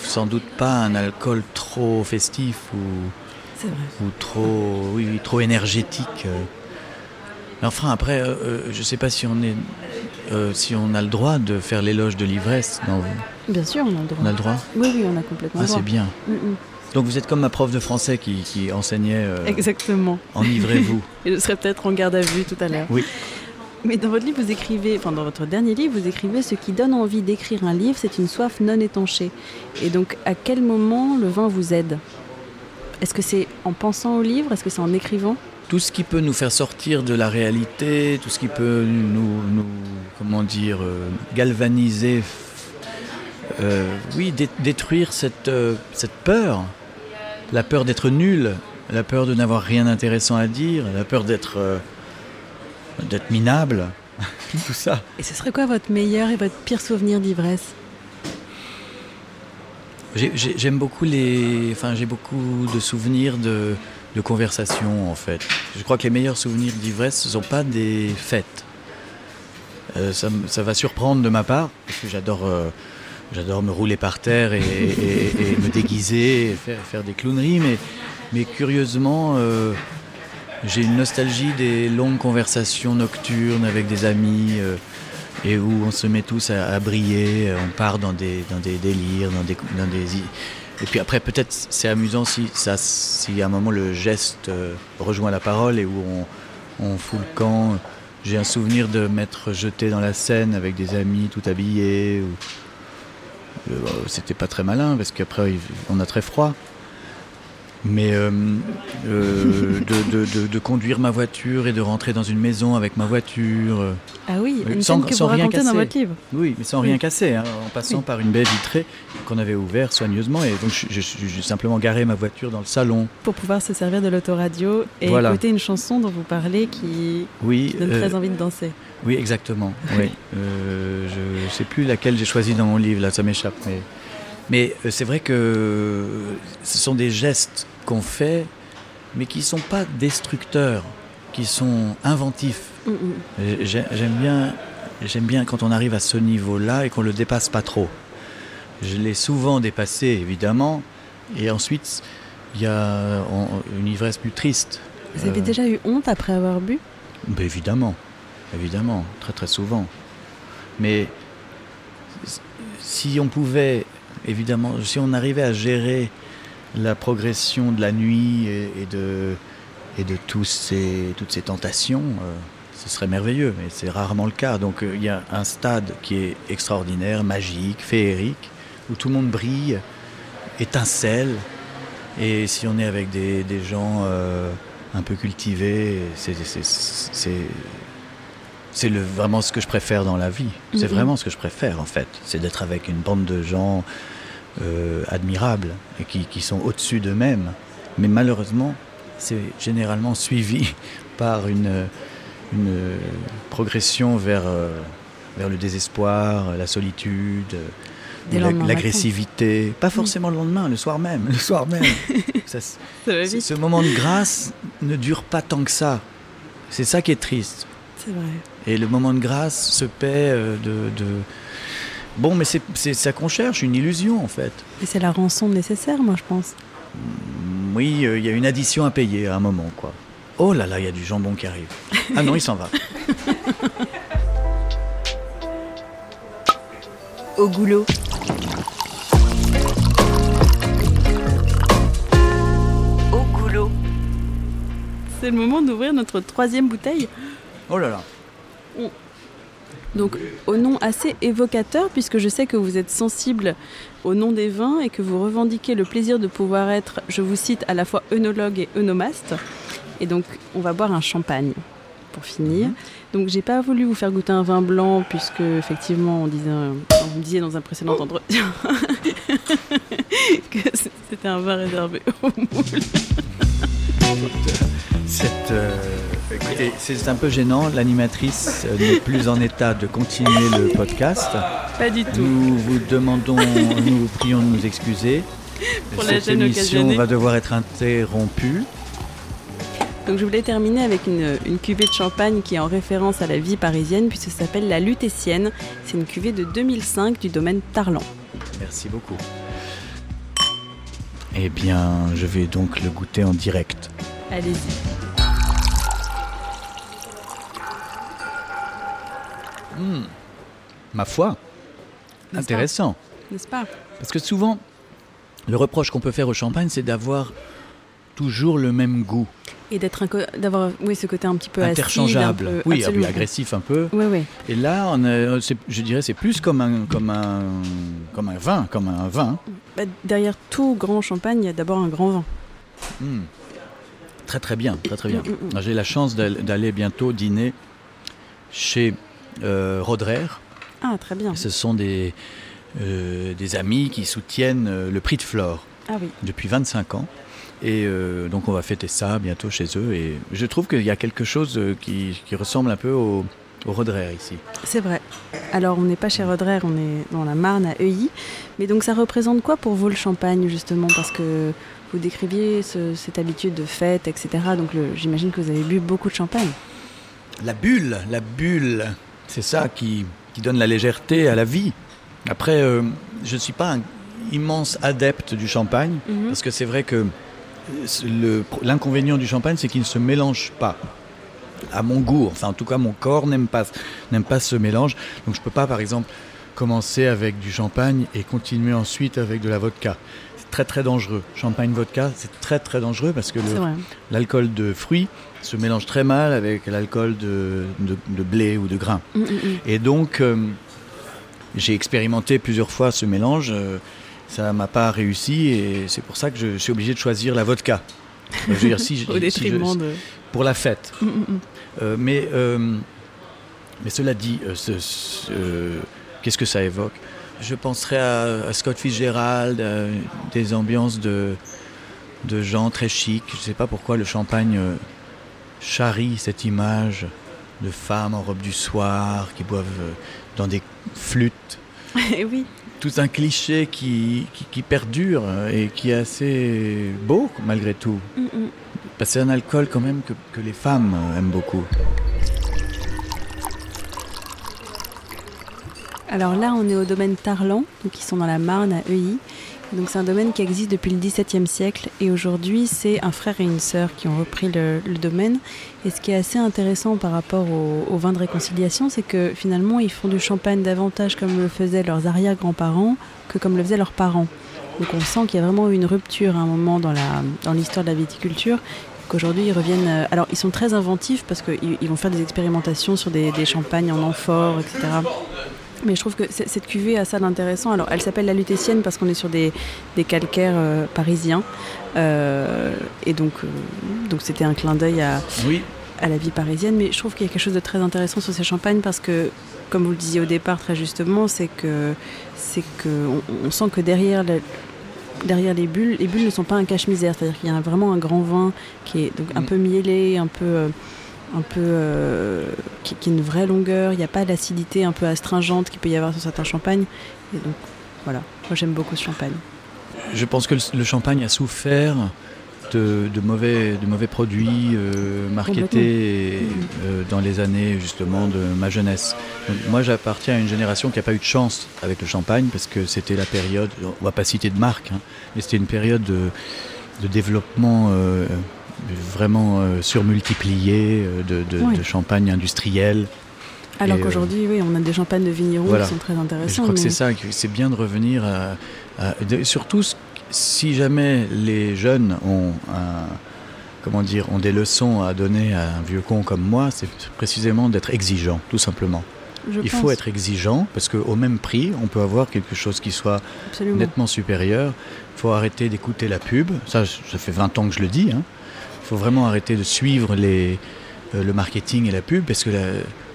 sans doute pas un alcool trop festif ou, ou trop, oui, trop énergétique. Enfin, après, euh, euh, je ne sais pas si on, est, euh, si on a le droit de faire l'éloge de l'ivresse. Bien sûr, on a le droit. On a le droit Oui, oui, on a complètement ah, le droit. c'est bien. Mm, mm. Donc vous êtes comme ma prof de français qui, qui enseignait Exactement. Enivrez-vous. Et je serai peut-être en garde à vue tout à l'heure. Oui. Mais dans votre livre, vous écrivez, enfin dans votre dernier livre, vous écrivez ce qui donne envie d'écrire un livre, c'est une soif non étanchée. Et donc, à quel moment le vin vous aide? Est-ce que c'est en pensant au livre? Est-ce que c'est en écrivant? Tout ce qui peut nous faire sortir de la réalité, tout ce qui peut nous, nous comment dire, euh, galvaniser, euh, oui, dé détruire cette, euh, cette peur, la peur d'être nul, la peur de n'avoir rien d'intéressant à dire, la peur d'être euh, d'être minable, tout ça. Et ce serait quoi votre meilleur et votre pire souvenir d'ivresse? J'aime beaucoup les, enfin j'ai beaucoup de souvenirs de de conversation en fait. Je crois que les meilleurs souvenirs d'ivresse, ce ne sont pas des fêtes. Euh, ça, ça, va surprendre de ma part, parce que j'adore euh, j'adore me rouler par terre et, me déguiser, et faire, des clowneries, mais, mais curieusement, euh, j'ai une nostalgie des longues conversations nocturnes avec des amis euh, et où on se met tous à, briller, on part dans des, dans des délires, dans des, dans des et puis après, peut-être c'est amusant si, ça, si à un moment le geste euh, rejoint la parole et où on, on fout le camp. J'ai un souvenir de m'être jeté dans la Seine avec des amis tout habillés. Euh, C'était pas très malin parce qu'après on a très froid. Mais euh, euh, de, de, de, de, conduire ma voiture et de rentrer dans une maison avec ma voiture. Ah oui, une sans, que sans vous rien casser. dans votre livre. Oui, mais sans oui. rien casser, hein, en passant oui. par une baie vitrée qu'on avait ouverte soigneusement. Et donc j'ai simplement garé ma voiture dans le salon. Pour pouvoir se servir de l'autoradio et voilà. écouter une chanson dont vous parlez qui, oui, qui donne euh, très envie de danser. Oui, exactement. oui. Euh, je ne sais plus laquelle j'ai choisi dans mon livre, là, ça m'échappe. Mais, mais euh, c'est vrai que ce sont des gestes qu'on fait, mais qui ne sont pas destructeurs, qui sont inventifs. Mm -hmm. J'aime bien, j'aime bien quand on arrive à ce niveau-là et qu'on ne le dépasse pas trop. Je l'ai souvent dépassé, évidemment, et ensuite, il y a une ivresse plus triste. Vous avez euh... déjà eu honte après avoir bu? Ben Évidemment, évidemment, très très souvent. Mais si on pouvait, évidemment, si on arrivait à gérer la progression de la nuit et, et de, et de tous ces, toutes ces tentations, euh, ce serait merveilleux, mais c'est rarement le cas. Donc il euh, y a un stade qui est extraordinaire, magique, féerique, où tout le monde brille, étincelle, et si on est avec des, des gens euh, un peu cultivés, c'est vraiment ce que je préfère dans la vie. C'est mm -hmm. vraiment ce que je préfère en fait, c'est d'être avec une bande de gens euh, admirables et qui, qui sont au-dessus d'eux-mêmes. Mais malheureusement, c'est généralement suivi par une, une progression vers, euh, vers le désespoir, la solitude, l'agressivité. Pas forcément le lendemain, le soir même. Le soir même. ça, ça ce moment de grâce ne dure pas tant que ça. C'est ça qui est triste. C'est vrai. Et le moment de grâce se paie euh, de, de Bon, mais c'est ça qu'on cherche, une illusion en fait. Et c'est la rançon nécessaire, moi je pense. Oui, il euh, y a une addition à payer à un moment, quoi. Oh là là, il y a du jambon qui arrive. Ah non, il s'en va. Au goulot. Au goulot. C'est le moment d'ouvrir notre troisième bouteille. Oh là là. On... Donc au nom assez évocateur, puisque je sais que vous êtes sensible au nom des vins et que vous revendiquez le plaisir de pouvoir être, je vous cite, à la fois œnologue et œnomaste. Et donc on va boire un champagne pour finir. Mmh. Donc j'ai pas voulu vous faire goûter un vin blanc, puisque effectivement on disait, on me disait dans un précédent entretien que c'était un vin réservé aux moules. Cette, euh, Écoutez, c'est un peu gênant. L'animatrice euh, n'est plus en état de continuer le podcast. Pas du tout. Nous vous demandons, nous vous prions de nous excuser. Pour la Cette émission va devoir être interrompue. Donc je voulais terminer avec une, une cuvée de champagne qui est en référence à la vie parisienne puisque ça s'appelle la Lutétienne. C'est une cuvée de 2005 du domaine Tarlan. Merci beaucoup. Eh bien, je vais donc le goûter en direct. Allez-y. Ma foi, N'est-ce intéressant. N'est-ce pas Parce que souvent, le reproche qu'on peut faire au champagne, c'est d'avoir toujours le même goût, Et d'être d'avoir oui, ce côté un petit peu acide, interchangeable. un peu- oui, absolument. agressif un peu. Oui, oui. Et là, on est- c'est- je dirais, c'est plus comme un, comme un, comme un vin, comme un vin. Bah, derrière tout grand champagne, il y a d'abord un grand vin. Hmm. Très très bien, très très bien. Mm, mm, mm. J'ai la chance d'al- d'aller bientôt dîner chez euh, Roderer. Ah, très bien. Ce sont des, euh, des amis qui soutiennent euh, le prix de Flore Ah oui. depuis 25 ans. Et euh, donc on va fêter ça bientôt chez eux. Et je trouve qu'il y a quelque chose qui, qui ressemble un peu au, au Roderer ici. C'est vrai. Alors, on n'est pas chez Roderer, on est dans la Marne, à Euilly. Mais donc, ça représente quoi pour vous le champagne, justement? Parce que vous décriviez ce- cette habitude de fête, etc. Donc, j'imagine que vous avez bu beaucoup de champagne. La bulle, la bulle, c'est ça qui, qui donne la légèreté à la vie. Après, euh, je ne suis pas un immense adepte du champagne, Mhm. parce que c'est vrai que le- l'inconvénient du champagne, c'est qu'il ne se mélange pas. À mon goût, enfin en tout cas mon corps n'aime pas, n'aime pas ce mélange. Donc je ne peux pas par exemple commencer avec du champagne et continuer ensuite avec de la vodka. Très très dangereux. Champagne vodka, c'est très très dangereux parce que l'alcool de fruits se mélange très mal avec l'alcool de, de- de blé ou de grain. Mm, mm, mm. Et donc, euh, j'ai expérimenté plusieurs fois ce mélange. euh, ça m'a pas réussi et c'est pour ça que je suis obligé de choisir la vodka. Je veux dire, si Au si je- de. pour la fête. Euh, mais, euh, mais cela dit, ce- ce- qu'est-ce que ça évoque? Je penserais à, à Scott Fitzgerald, à des ambiances de, de gens très chics. Je ne sais pas pourquoi le champagne euh, charrie cette image de femmes en robe du soir qui boivent euh, dans des flûtes. Eh oui. Tout un cliché qui, qui, qui perdure euh, et qui est assez beau malgré tout. Mm, mm. Parce que c'est un alcool quand même que, que les femmes aiment beaucoup. Alors là, on est au domaine Tarlan, donc ils sont dans la Marne à Euilly. Donc c'est un domaine qui existe depuis le XVIIe siècle et aujourd'hui c'est un frère et une sœur qui ont repris le, domaine. Et ce qui est assez intéressant par rapport au, vin de réconciliation, c'est que finalement ils font du champagne davantage comme le faisaient leurs arrière-grands-parents que comme le faisaient leurs parents. Donc on sent qu'il y a vraiment eu une rupture à un moment dans l'histoire de la viticulture. Qu'aujourd'hui ils reviennent. euh, alors ils sont très inventifs parce qu'ils ils vont faire des expérimentations sur des champagnes en amphore, etc. Mais je trouve que cette cuvée a ça d'intéressant. Alors, elle s'appelle la lutétienne parce qu'on est sur des, des calcaires euh, parisiens. Euh, et donc, euh, donc c'était un clin d'œil à, Oui, à la vie parisienne. Mais je trouve qu'il y a quelque chose de très intéressant sur ces champagnes parce que, comme vous le disiez au départ très justement, c'est que, c'est que on, on sent que derrière, derrière les bulles, les bulles ne sont pas un cache-misère. C'est-à-dire qu'il y a vraiment un grand vin qui est donc un Mm. peu mielé, un peu. Un peu euh, qui, qui a une vraie longueur, il n'y a pas l'acidité un peu astringente qu'il peut y avoir sur certains champagnes. Et donc voilà, moi j'aime beaucoup ce champagne. je pense que le, champagne a souffert de, de mauvais, de mauvais produits euh, marketés euh, dans les années justement de ma jeunesse. Donc, moi j'appartiens à une génération qui n'a pas eu de chance avec le champagne parce que c'était la période, on va pas citer de marque, hein, mais c'était une période de, de développement euh, vraiment euh, surmultiplié euh, de, de- Oui. de champagne industriel. Alors euh, qu'aujourd'hui, oui, on a des champagnes de vignerons voilà. qui sont très intéressants. je crois que c'est ça, c'est bien de revenir à, à- de- surtout si jamais les jeunes ont un- comment dire, ont des leçons à donner à un vieux con comme moi, c'est précisément d'être exigeant, tout simplement. je Il pense, faut être exigeant parce qu'au même prix, on peut avoir quelque chose qui soit absolument. nettement supérieur. Il faut arrêter d'écouter la pub. Ça, ça fait 20 ans que je le dis. hein. Il faut vraiment arrêter de suivre les, euh, le marketing et la pub parce que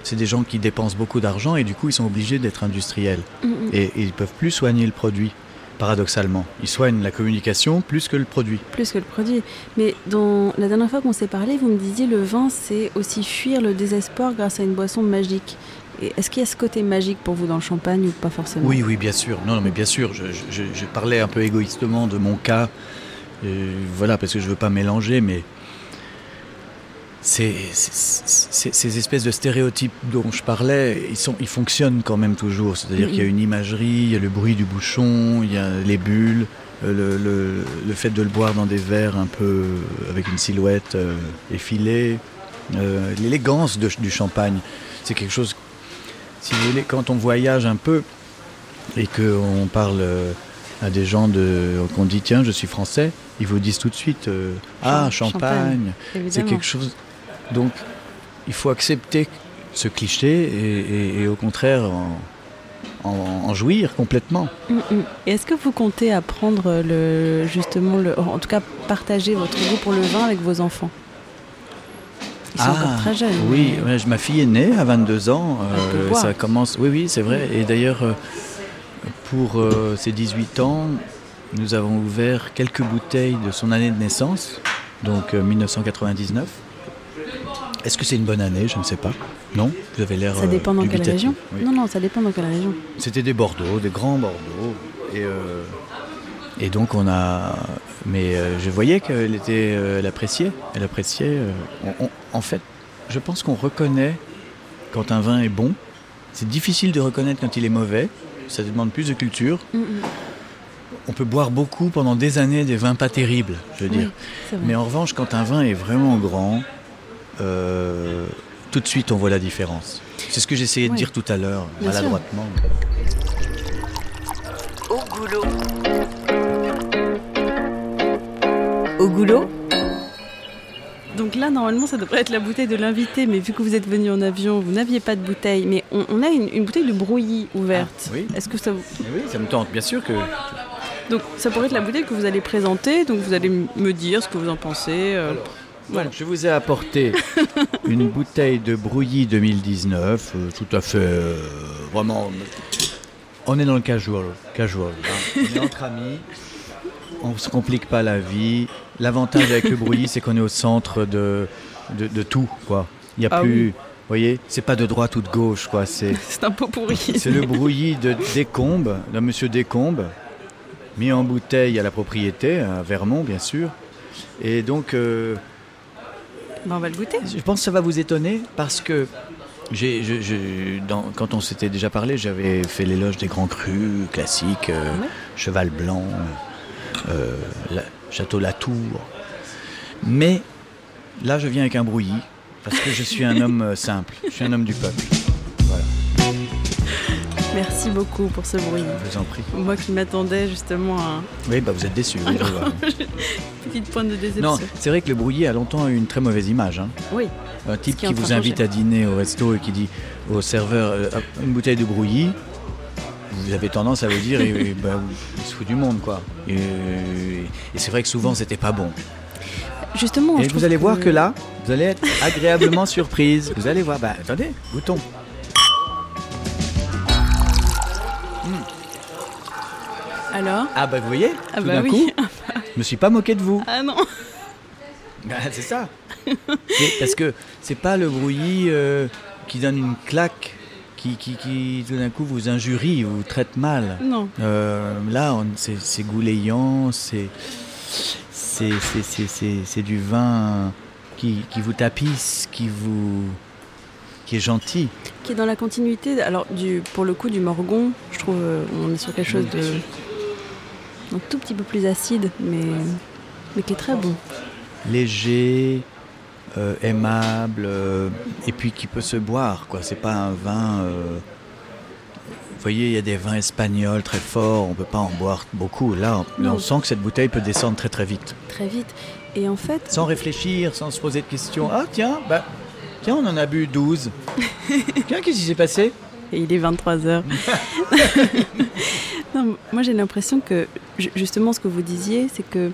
c'est des gens qui dépensent beaucoup d'argent et du coup, ils sont obligés d'être industriels Mm, mm. et, et ils peuvent plus soigner le produit paradoxalement. Il soigne la communication plus que le produit. Plus que le produit. Mais dans la dernière fois qu'on s'est parlé, vous me disiez le vin, c'est aussi fuir le désespoir grâce à une boisson magique. Est-ce qu'il y a ce côté magique pour vous dans le champagne ou pas forcément? Oui, oui, bien sûr. Non, non mais bien sûr. Je, je, parlais un peu égoïstement de mon cas. voilà, parce que je veux pas mélanger, mais ces, ces, espèces de stéréotypes dont je parlais, ils, sont, ils fonctionnent quand même toujours. C'est-à-dire qu'il y a une imagerie, il y a le bruit du bouchon, il y a les bulles, euh, le, le, fait de le boire dans des verres un peu avec une silhouette euh, effilée, euh, l'élégance du champagne. C'est quelque chose, si vous voulez, quand on voyage un peu et qu'on parle à des gens de, qu'on dit tiens, je suis français, ils vous disent tout de suite ah champagne, c'est quelque chose donc il faut accepter ce cliché et, au contraire en, jouir complètement. Mm, mm. Est-ce que vous comptez apprendre le, justement, le, en tout cas partager votre goût pour le vin avec vos enfants? Ils sont encore ah, très jeunes. Oui, ma fille est née à 22 ans. Euh, ça commence. Oui, oui, c'est vrai. Et d'ailleurs, euh, pour euh, ses 18 ans, nous avons ouvert quelques bouteilles de son année de naissance, donc 1999. Est-ce que c'est une bonne année Je ne sais pas. Non Vous avez l'air. Ça dépend dans quelle région Non, non, ça dépend dans quelle région. C'était des Bordeaux, des grands Bordeaux. Et, euh, et donc on a. Mais euh, je voyais qu'elle était. Euh, elle appréciait. Elle appréciait. en fait, je pense qu'on reconnaît quand un vin est bon. C'est difficile de reconnaître quand il est mauvais. Ça demande plus de culture. Mm, mm. On peut boire beaucoup pendant des années des vins pas terribles, je veux dire. Mais en revanche, quand un vin est vraiment grand, euh, tout de suite on voit la différence. C'est ce que j'essayais de dire tout à l'heure, maladroitement. Au goulot. Au goulot donc là, normalement, ça devrait être la bouteille de l'invité, mais vu que vous êtes venu en avion, vous n'aviez pas de bouteille. Mais on, a une, bouteille de brouillis ouverte. Ah, oui. Est-ce que ça vous... Eh oui, ça me tente, bien sûr que... Donc ça pourrait être la bouteille que vous allez présenter, donc vous allez me dire ce que vous en pensez. Euh, je vous ai apporté une bouteille de Brouilly 2019, euh, tout à fait euh, vraiment. On est dans le casual, casual. Hein. On est entre amis, on se complique pas la vie. L'avantage avec le Brouilly, c'est qu'on est au centre de, de, tout, quoi. Il n'y a ah plus. Vous voyez, c'est pas de droite ou de gauche, quoi. C'est un peu pourri. C'est le Brouilly de Descombes, de Monsieur Descombes, mis en bouteille à la propriété, à Vermont, bien sûr. Et donc, euh, ben, on va le goûter. Je pense que ça va vous étonner parce que quand on s'était déjà parlé, j'avais fait l'éloge des grands crus classiques, euh, Cheval Blanc, euh, Château Latour. Mais là, je viens avec un brouillis parce que je suis un homme euh, simple, je suis un homme du peuple. Merci beaucoup pour ce bruit. Je vous en prie. Moi qui m'attendais justement à. Oui, bah vous êtes déçu. Petite pointe de déception. Non, c'est vrai que le brouillé a longtemps eu une très mauvaise image. Hein. Oui. Un type qui, vous invite à dîner au resto et qui dit au serveur euh, une bouteille de brouillis, vous avez tendance à vous dire bah, il se fout du monde quoi. Et, c'est vrai que souvent c'était pas bon. Justement. Et vous allez voir que là, vous allez être agréablement surprise. Vous allez voir. Bah attendez, goûtons. Alors Ah bah vous voyez, ah tout bah d'un coup, je me suis pas moqué de vous. Ah non bah, C'est ça. parce que c'est pas le brouillis euh, qui donne une claque, qui, qui, qui tout d'un coup vous injurie, vous traite mal. Non. Euh, là, c'est goulayant, c'est c'est du vin qui, qui, vous tapisse, qui vous qui est gentil. Qui est dans la continuité, alors du, pour le coup du Morgon, je trouve euh, on est sur quelque chose de un tout petit peu plus acide, mais, mais qui est très bon. Léger, euh, aimable, euh, et puis qui peut se boire. quoi. C'est pas un vin. Euh, vous voyez, il y a des vins espagnols très forts, on peut pas en boire beaucoup. Là, on, sent que cette bouteille peut descendre très très vite. Très vite. Et en fait. Sans réfléchir, sans se poser de questions. Ah, tiens, bah, tiens, on en a bu 12. tiens, qu'est-ce qui s'est passé? Et il est 23h. moi j'ai l'impression que justement ce que vous disiez, c'est que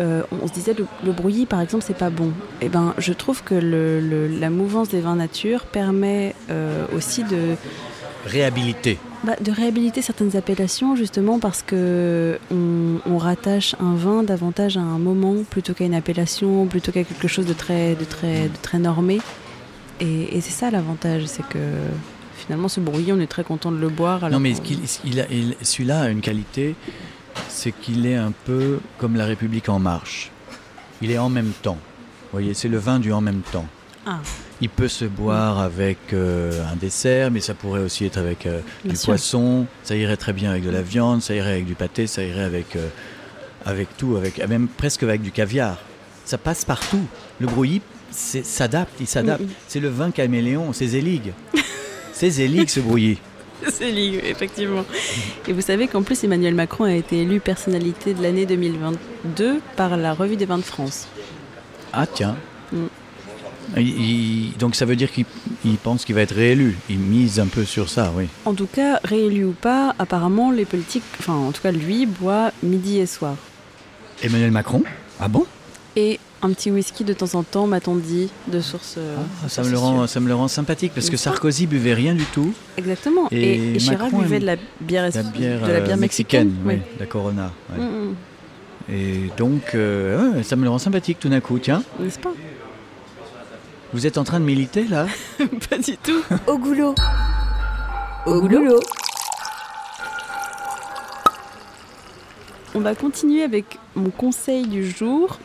euh, on se disait le, le brouillis par exemple c'est pas bon. Et eh ben je trouve que le, la mouvance des vins nature permet euh, aussi de réhabiliter bah, De réhabiliter certaines appellations, justement, parce que on, rattache un vin davantage à un moment plutôt qu'à une appellation, plutôt qu'à quelque chose de très, de très, de très normé. Et, c'est ça l'avantage, c'est que finalement, ce brouillon, on est très content de le boire. Non, mais il, celui-là a une qualité, c'est qu'il est un peu comme la République en marche. Il est en même temps. Vous voyez, c'est le vin du en même temps. Ah. Il peut se boire avec euh, un dessert, mais ça pourrait aussi être avec euh, du poisson. Ça irait très bien avec de la viande, ça irait avec du pâté, ça irait avec, euh, avec tout, avec, même presque avec du caviar. Ça passe partout. Le brouillis s'adapte, il s'adapte. C'est le vin caméléon, c'est Zélig. c'est Zélig ce brouillis. C'est Zélig, effectivement. Et vous savez qu'en plus, Emmanuel Macron a été élu personnalité de l'année 2022 par la Revue des vins de France. Ah tiens. Mm donc ça veut dire qu'il pense qu'il va être réélu. Il mise un peu sur ça, oui. En tout cas, réélu ou pas, apparemment les politiques, enfin en tout cas lui, boit midi et soir. Emmanuel Macron Ah bon? Et un petit whisky de temps en temps, m'a-t-on dit, de source. Euh, ah, ça, me le rend, ça me le rend sympathique parce que Sarkozy buvait rien du tout. Exactement. Et, Chirac buvait de la bière, de la bière mexicaine, oui. la Corona. Mm, mm. Et donc, euh, ça me le rend sympathique tout d'un coup, tiens. N'est-ce pas? Vous êtes en train de militer là Pas du tout. Au goulot. Au goulot. On va continuer avec mon conseil du jour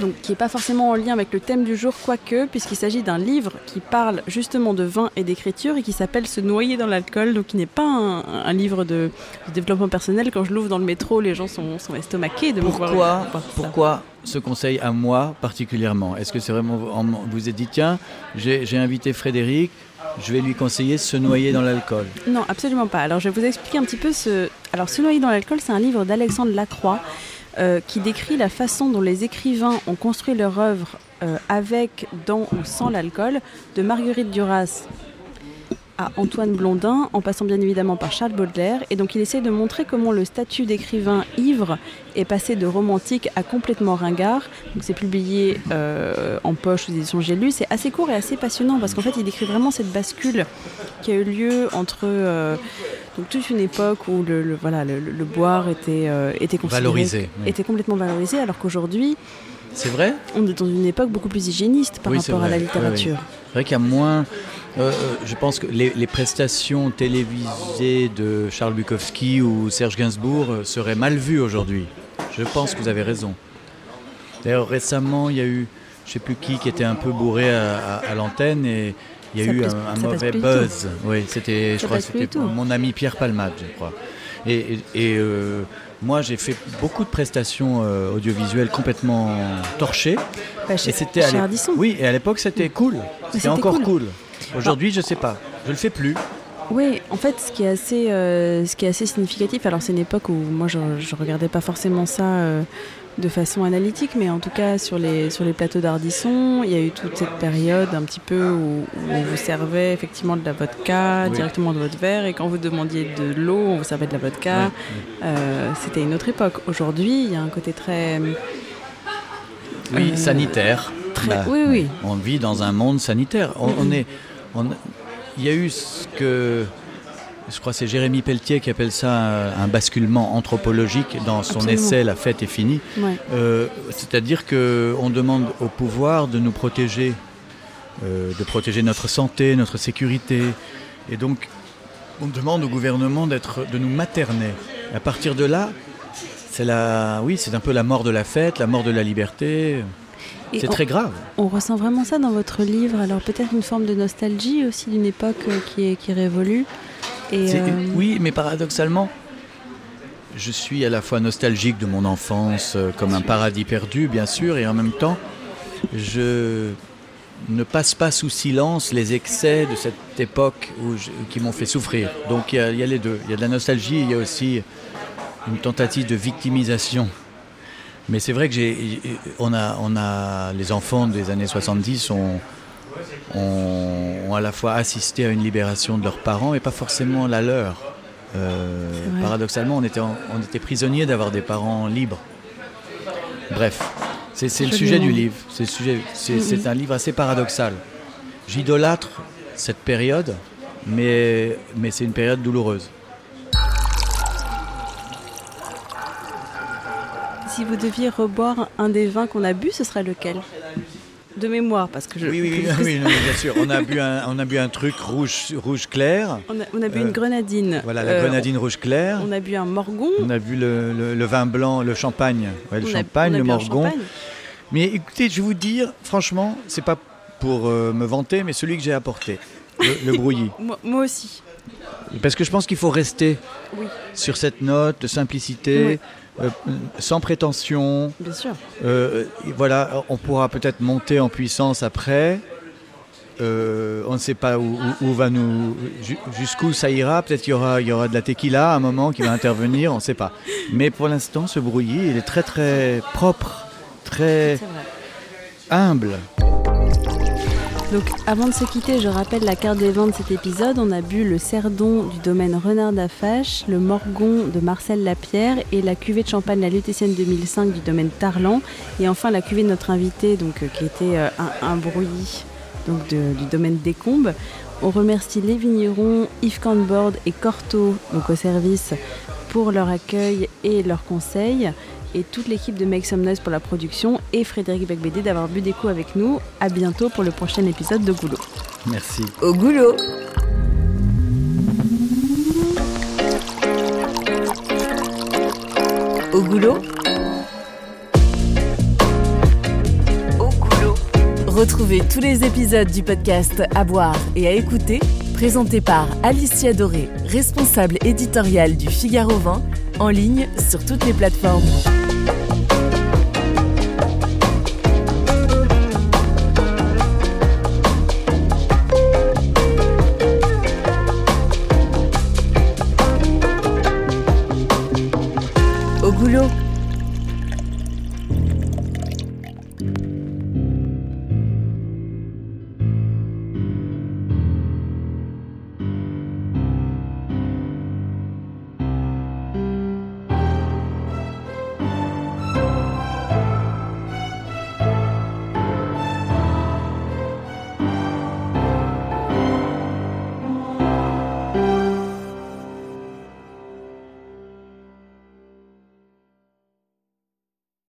donc qui n'est pas forcément en lien avec le thème du jour, quoique, puisqu'il s'agit d'un livre qui parle justement de vin et d'écriture et qui s'appelle Se noyer dans l'alcool, donc qui n'est pas un, livre de, développement personnel. Quand je l'ouvre dans le métro, les gens sont, sont estomaqués de pourquoi, me voir. Pourquoi ce conseil à moi particulièrement? Est-ce que c'est vraiment. Vous vous êtes dit, tiens, j'ai invité Frédéric, je vais lui conseiller Se noyer dans l'alcool? Non, absolument pas. Alors je vais vous expliquer un petit peu ce. Alors Se noyer dans l'alcool, c'est un livre d'Alexandre Lacroix euh, qui décrit la façon dont les écrivains ont construit leur œuvre euh, avec, dans ou sans l'alcool, de Marguerite Duras à Antoine Blondin, en passant bien évidemment par Charles Baudelaire. Et donc il essaie de montrer comment le statut d'écrivain ivre est passé de romantique à complètement ringard. Donc c'est publié euh, en poche aux éditions J'ai lu. C'est assez court et assez passionnant parce qu'en fait il décrit vraiment cette bascule qui a eu lieu entre donc toute une époque où le, voilà, le, boire était, euh, était valorisé, était complètement valorisé, alors qu'aujourd'hui, c'est vrai? On est dans une époque beaucoup plus hygiéniste par rapport à la littérature. c'est vrai qu'il y a moins. Euh, euh, je pense que les, prestations télévisées de Charles Bukowski ou Serge Gainsbourg seraient mal vues aujourd'hui. Je pense que vous avez raison. D'ailleurs, récemment, il y a eu, je ne sais plus qui, qui était un peu bourré à l'antenne et il y a eu un, mauvais buzz. Oui, c'était, je crois, c'était mon ami Pierre Palmade, je crois. Et, euh, moi, j'ai fait beaucoup de prestations euh, audiovisuelles complètement torchées. Bah, chez, et c'était Oui, et à l'époque, c'était cool. C'était encore cool. Aujourd'hui, je sais pas. Je le fais plus. Oui, en fait, ce qui est assez, euh, ce qui est assez significatif. Alors, c'est une époque où moi, je, je regardais pas forcément ça de façon analytique, mais en tout cas sur les, sur les plateaux d'Ardisson, il y a eu toute cette période un petit peu où, on vous servait effectivement de la vodka directement de votre verre, et quand vous demandiez de l'eau, on vous servait de la vodka. Euh, c'était une autre époque. Aujourd'hui, il y a un côté très... Oui, euh, sanitaire. Très, oui, oui. On vit dans un monde sanitaire. On, est, on, il y a eu ce que je crois c'est Jérémy Pelletier qui appelle ça un basculement anthropologique dans son essai La fête est finie. Euh, c'est-à-dire qu'on demande au pouvoir de nous protéger, euh, de protéger notre santé, notre sécurité. Et donc, on demande au gouvernement de nous materner. à partir de là, c'est la, oui, c'est un peu la mort de la fête, la mort de la liberté. C'est très grave. On ressent vraiment ça dans votre livre. Alors peut-être une forme de nostalgie aussi d'une époque euh, qui est, qui révolue. Euh, oui, mais paradoxalement, je suis à la fois nostalgique de mon enfance euh, comme un paradis perdu, bien sûr, et en même temps, je ne passe pas sous silence les excès de cette époque qui m'ont fait souffrir. Donc il y, a les deux. Il y a de la nostalgie, il y a aussi une tentative de victimisation. Mais c'est vrai que j'ai, on a, on a, les enfants des années 70 ont, ont, à la fois assisté à une libération de leurs parents et pas forcément la leur. Euh, paradoxalement, on était, on était prisonnier d'avoir des parents libres. Bref, c'est le sujet du livre. C'est un livre assez paradoxal. J'idolâtre cette période mais, mais c'est une période douloureuse. Si vous deviez reboire un des vins qu'on a bu, ce serait lequel de mémoire, parce que je. Oui, oui, oui, bien sûr. On a bu un, on a bu un truc rouge, rouge clair. On a, bu une euh, grenadine. Voilà, la grenadine rouge clair. On a bu un morgon. On a bu le, vin blanc, le champagne. le champagne, le morgon. Mais écoutez, je vais vous dire, franchement, c'est pas pour euh, me vanter, mais celui que j'ai apporté, le, brouillis. moi, aussi. Parce que je pense qu'il faut rester sur cette note de simplicité. Euh, sans prétention. Bien sûr. Euh, voilà, on pourra peut-être monter en puissance après. Euh, on ne sait pas où, va nous, jusqu'où ça ira. Peut-être qu'il y aura, il y aura de la tequila à un moment qui va intervenir, on ne sait pas. Mais pour l'instant, ce brouillis, il est très très propre, très humble. Donc avant de se quitter, je rappelle la carte des vins de cet épisode. On a bu le Cerdon du domaine Renard d'Afache, le Morgon de Marcel Lapierre et la cuvée de champagne La Lutétienne 2005 du domaine Tarlan. Et enfin la cuvée de notre invité, donc, euh, qui était euh, un, brouillis du domaine Décombes. On remercie les vignerons Yves Canbord et Corto, donc au service, pour leur accueil et leurs conseils et toute l'équipe de Make Some Noise pour la production et Frédéric Becbédé d'avoir bu des coups avec nous. À bientôt pour le prochain épisode de Goulot. Merci. Au Goulot Au Goulot Au Goulot Retrouvez tous les épisodes du podcast à boire et à écouter présenté par Alicia Doré, responsable éditoriale du Figaro 20, en ligne sur toutes les plateformes.